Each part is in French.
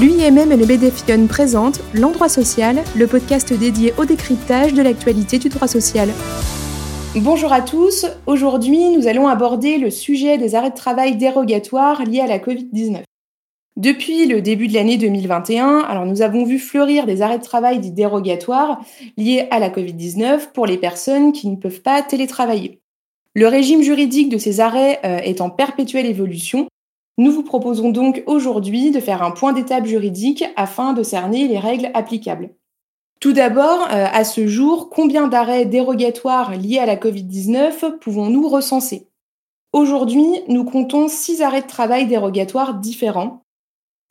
L'UIMM et le BDFION présentent L'Endroit Social, le podcast dédié au décryptage de l'actualité du droit social. Bonjour à tous, aujourd'hui nous allons aborder le sujet des arrêts de travail dérogatoires liés à la Covid-19. Depuis le début de l'année 2021, alors nous avons vu fleurir des arrêts de travail dits dérogatoires liés à la Covid-19 pour les personnes qui ne peuvent pas télétravailler. Le régime juridique de ces arrêts euh, est en perpétuelle évolution. Nous vous proposons donc aujourd'hui de faire un point d'étape juridique afin de cerner les règles applicables. Tout d'abord, euh, à ce jour, combien d'arrêts dérogatoires liés à la Covid-19 pouvons-nous recenser? Aujourd'hui, nous comptons six arrêts de travail dérogatoires différents.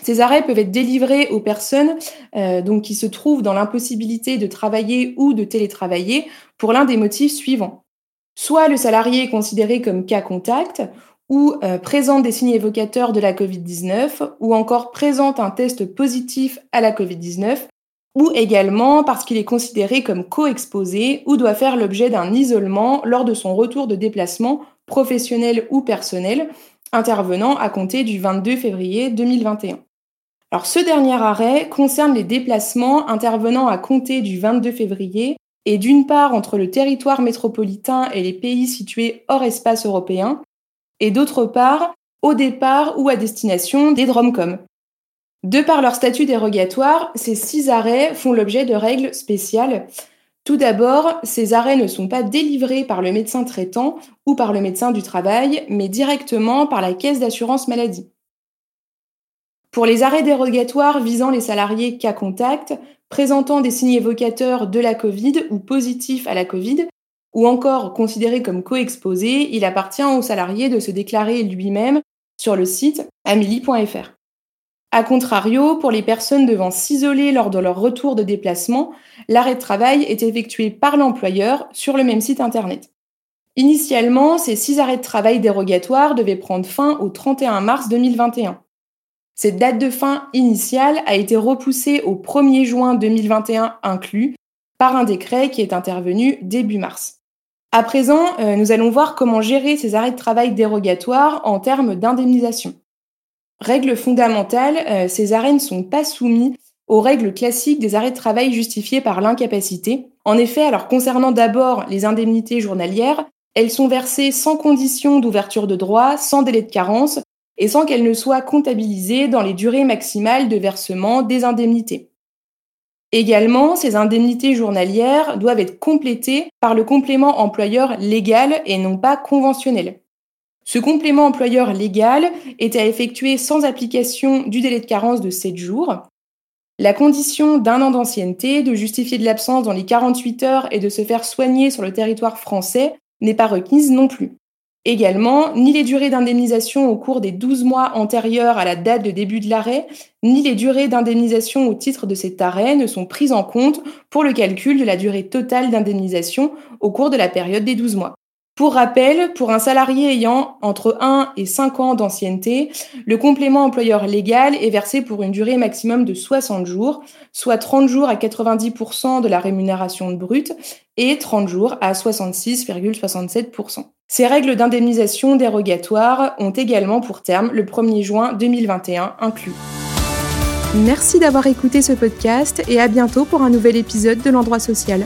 Ces arrêts peuvent être délivrés aux personnes euh, qui se trouvent dans l'impossibilité de travailler ou de télétravailler pour l'un des motifs suivants. Soit le salarié est considéré comme cas contact, ou euh, présente des signes évocateurs de la Covid-19, ou encore présente un test positif à la Covid-19, ou également parce qu'il est considéré comme co-exposé ou doit faire l'objet d'un isolement lors de son retour de déplacement professionnel ou personnel, intervenant à compter du 22 février 2021. Alors ce dernier arrêt concerne les déplacements intervenant à compter du 22 février et d'une part entre le territoire métropolitain et les pays situés hors espace européen, et d'autre part au départ ou à destination des Dromcom, de par leur statut dérogatoire, ces six arrêts font l'objet de règles spéciales. Tout d'abord, ces arrêts ne sont pas délivrés par le médecin traitant ou par le médecin du travail, mais directement par la caisse d'assurance maladie. Pour les arrêts dérogatoires visant les salariés cas contact, présentant des signes évocateurs de la Covid ou positifs à la Covid, ou encore considérés comme co-exposés, il appartient au salarié de se déclarer lui-même sur le site amélie.fr. A contrario, pour les personnes devant s'isoler lors de leur retour de déplacement, l'arrêt de travail est effectué par l'employeur sur le même site internet. Initialement, ces six arrêts de travail dérogatoires devaient prendre fin au 31 mars 2021. Cette date de fin initiale a été repoussée au 1er juin 2021 inclus par un décret qui est intervenu début mars. À présent, euh, nous allons voir comment gérer ces arrêts de travail dérogatoires en termes d'indemnisation. Règle fondamentale, euh, ces arrêts ne sont pas soumis aux règles classiques des arrêts de travail justifiés par l'incapacité. En effet, alors concernant d'abord les indemnités journalières, elles sont versées sans condition d'ouverture de droit, sans délai de carence et sans qu'elles ne soient comptabilisées dans les durées maximales de versement des indemnités. Également, ces indemnités journalières doivent être complétées par le complément employeur légal et non pas conventionnel. Ce complément employeur légal est à effectuer sans application du délai de carence de 7 jours. La condition d'un an d'ancienneté, de justifier de l'absence dans les 48 heures et de se faire soigner sur le territoire français n'est pas requise non plus. Également, ni les durées d'indemnisation au cours des 12 mois antérieurs à la date de début de l'arrêt, ni les durées d'indemnisation au titre de cet arrêt ne sont prises en compte pour le calcul de la durée totale d'indemnisation au cours de la période des 12 mois. Pour rappel, pour un salarié ayant entre 1 et 5 ans d'ancienneté, le complément employeur légal est versé pour une durée maximum de 60 jours, soit 30 jours à 90% de la rémunération brute et 30 jours à 66,67%. Ces règles d'indemnisation dérogatoires ont également pour terme le 1er juin 2021 inclus. Merci d'avoir écouté ce podcast et à bientôt pour un nouvel épisode de l'endroit social.